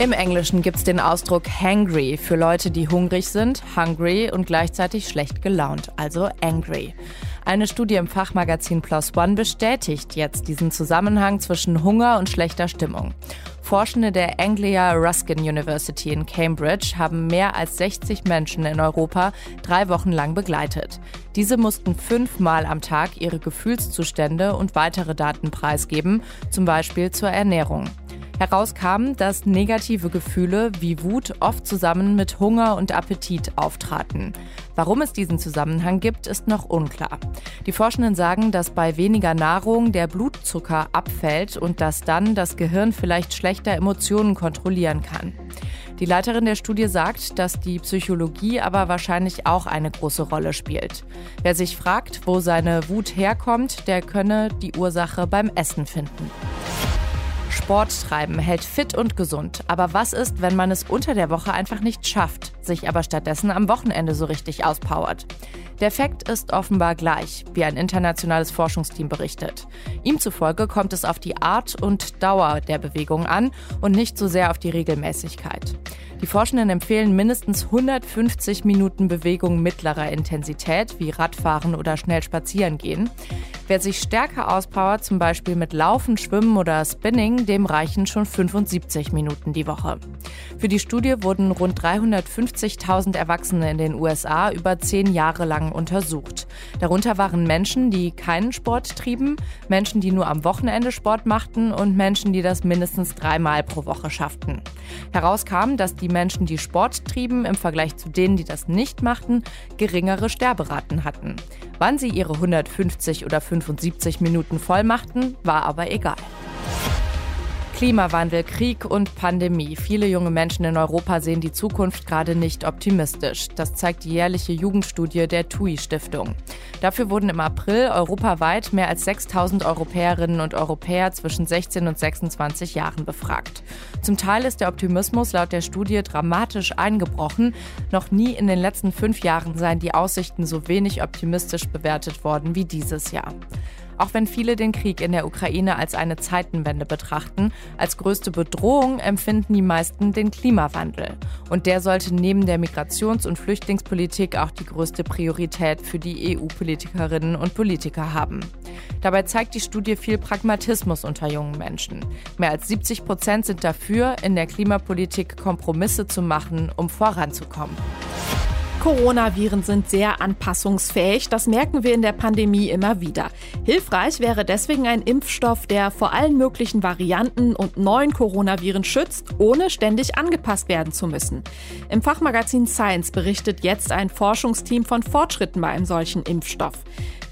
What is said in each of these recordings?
Im Englischen gibt es den Ausdruck hangry für Leute, die hungrig sind, hungry und gleichzeitig schlecht gelaunt, also angry. Eine Studie im Fachmagazin Plus One bestätigt jetzt diesen Zusammenhang zwischen Hunger und schlechter Stimmung. Forschende der Anglia Ruskin University in Cambridge haben mehr als 60 Menschen in Europa drei Wochen lang begleitet. Diese mussten fünfmal am Tag ihre Gefühlszustände und weitere Daten preisgeben, zum Beispiel zur Ernährung. Herauskam, dass negative Gefühle wie Wut oft zusammen mit Hunger und Appetit auftraten. Warum es diesen Zusammenhang gibt, ist noch unklar. Die Forschenden sagen, dass bei weniger Nahrung der Blutzucker abfällt und dass dann das Gehirn vielleicht schlechter Emotionen kontrollieren kann. Die Leiterin der Studie sagt, dass die Psychologie aber wahrscheinlich auch eine große Rolle spielt. Wer sich fragt, wo seine Wut herkommt, der könne die Ursache beim Essen finden. Sport treiben hält fit und gesund. Aber was ist, wenn man es unter der Woche einfach nicht schafft, sich aber stattdessen am Wochenende so richtig auspowert? Der Effekt ist offenbar gleich, wie ein internationales Forschungsteam berichtet. Ihm zufolge kommt es auf die Art und Dauer der Bewegung an und nicht so sehr auf die Regelmäßigkeit. Die Forschenden empfehlen mindestens 150 Minuten Bewegung mittlerer Intensität, wie Radfahren oder schnell spazieren gehen. Wer sich stärker auspowert, zum Beispiel mit Laufen, Schwimmen oder Spinning, dem reichen schon 75 Minuten die Woche. Für die Studie wurden rund 350.000 Erwachsene in den USA über zehn Jahre lang untersucht. Darunter waren Menschen, die keinen Sport trieben, Menschen, die nur am Wochenende Sport machten und Menschen, die das mindestens dreimal pro Woche schafften. Herauskam, dass die Menschen, die Sport trieben, im Vergleich zu denen, die das nicht machten, geringere Sterberaten hatten. Wann sie ihre 150 oder 75 Minuten voll machten, war aber egal. Klimawandel, Krieg und Pandemie. Viele junge Menschen in Europa sehen die Zukunft gerade nicht optimistisch. Das zeigt die jährliche Jugendstudie der TUI Stiftung. Dafür wurden im April europaweit mehr als 6000 Europäerinnen und Europäer zwischen 16 und 26 Jahren befragt. Zum Teil ist der Optimismus laut der Studie dramatisch eingebrochen. Noch nie in den letzten fünf Jahren seien die Aussichten so wenig optimistisch bewertet worden wie dieses Jahr. Auch wenn viele den Krieg in der Ukraine als eine Zeitenwende betrachten, als größte Bedrohung empfinden die meisten den Klimawandel. Und der sollte neben der Migrations- und Flüchtlingspolitik auch die größte Priorität für die EU-Politikerinnen und Politiker haben. Dabei zeigt die Studie viel Pragmatismus unter jungen Menschen. Mehr als 70 Prozent sind dafür, in der Klimapolitik Kompromisse zu machen, um voranzukommen. Coronaviren sind sehr anpassungsfähig. Das merken wir in der Pandemie immer wieder. Hilfreich wäre deswegen ein Impfstoff, der vor allen möglichen Varianten und neuen Coronaviren schützt, ohne ständig angepasst werden zu müssen. Im Fachmagazin Science berichtet jetzt ein Forschungsteam von Fortschritten bei einem solchen Impfstoff.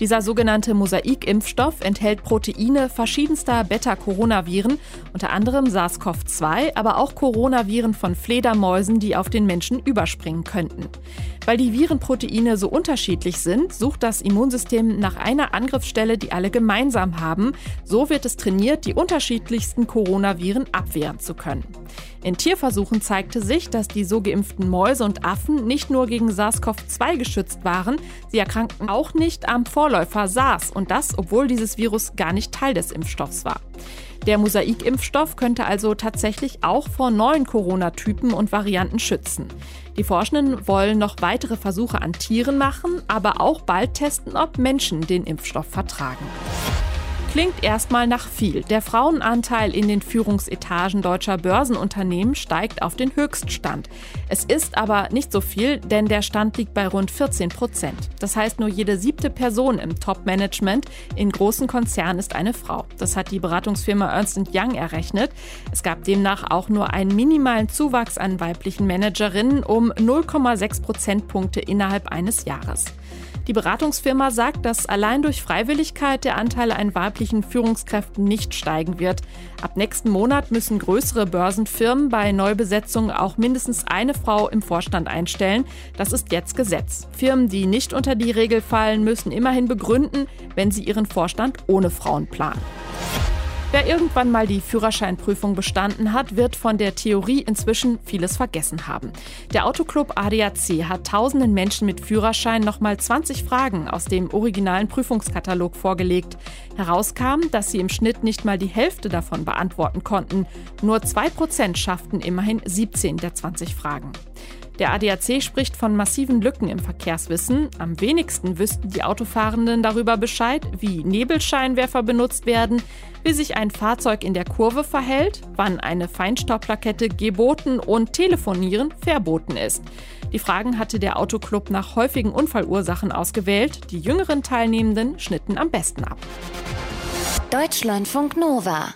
Dieser sogenannte Mosaik-Impfstoff enthält Proteine verschiedenster Beta-Coronaviren, unter anderem SARS-CoV-2, aber auch Coronaviren von Fledermäusen, die auf den Menschen überspringen könnten. Weil die Virenproteine so unterschiedlich sind, sucht das Immunsystem nach einer Angriffsstelle, die alle gemeinsam haben. So wird es trainiert, die unterschiedlichsten Coronaviren abwehren zu können. In Tierversuchen zeigte sich, dass die so geimpften Mäuse und Affen nicht nur gegen SARS-CoV-2 geschützt waren, sie erkrankten auch nicht am Vorläufer SARS und das, obwohl dieses Virus gar nicht Teil des Impfstoffs war. Der Mosaik-Impfstoff könnte also tatsächlich auch vor neuen Corona-Typen und Varianten schützen. Die Forschenden wollen noch weitere Versuche an Tieren machen, aber auch bald testen, ob Menschen den Impfstoff vertragen. Klingt erstmal nach viel. Der Frauenanteil in den Führungsetagen deutscher Börsenunternehmen steigt auf den Höchststand. Es ist aber nicht so viel, denn der Stand liegt bei rund 14 Prozent. Das heißt, nur jede siebte Person im Top-Management in großen Konzernen ist eine Frau. Das hat die Beratungsfirma Ernst Young errechnet. Es gab demnach auch nur einen minimalen Zuwachs an weiblichen Managerinnen um 0,6 Prozentpunkte innerhalb eines Jahres. Die Beratungsfirma sagt, dass allein durch Freiwilligkeit der Anteil an weiblichen Führungskräften nicht steigen wird. Ab nächsten Monat müssen größere Börsenfirmen bei Neubesetzungen auch mindestens eine Frau im Vorstand einstellen. Das ist jetzt Gesetz. Firmen, die nicht unter die Regel fallen, müssen immerhin begründen, wenn sie ihren Vorstand ohne Frauen planen. Wer irgendwann mal die Führerscheinprüfung bestanden hat, wird von der Theorie inzwischen vieles vergessen haben. Der Autoclub ADAC hat tausenden Menschen mit Führerschein nochmal 20 Fragen aus dem originalen Prüfungskatalog vorgelegt. Herauskam, dass sie im Schnitt nicht mal die Hälfte davon beantworten konnten. Nur 2% schafften immerhin 17 der 20 Fragen. Der ADAC spricht von massiven Lücken im Verkehrswissen. Am wenigsten wüssten die Autofahrenden darüber Bescheid, wie Nebelscheinwerfer benutzt werden, wie sich ein Fahrzeug in der Kurve verhält, wann eine Feinstaubplakette geboten und Telefonieren verboten ist. Die Fragen hatte der Autoclub nach häufigen Unfallursachen ausgewählt. Die jüngeren Teilnehmenden schnitten am besten ab. Deutschlandfunk Nova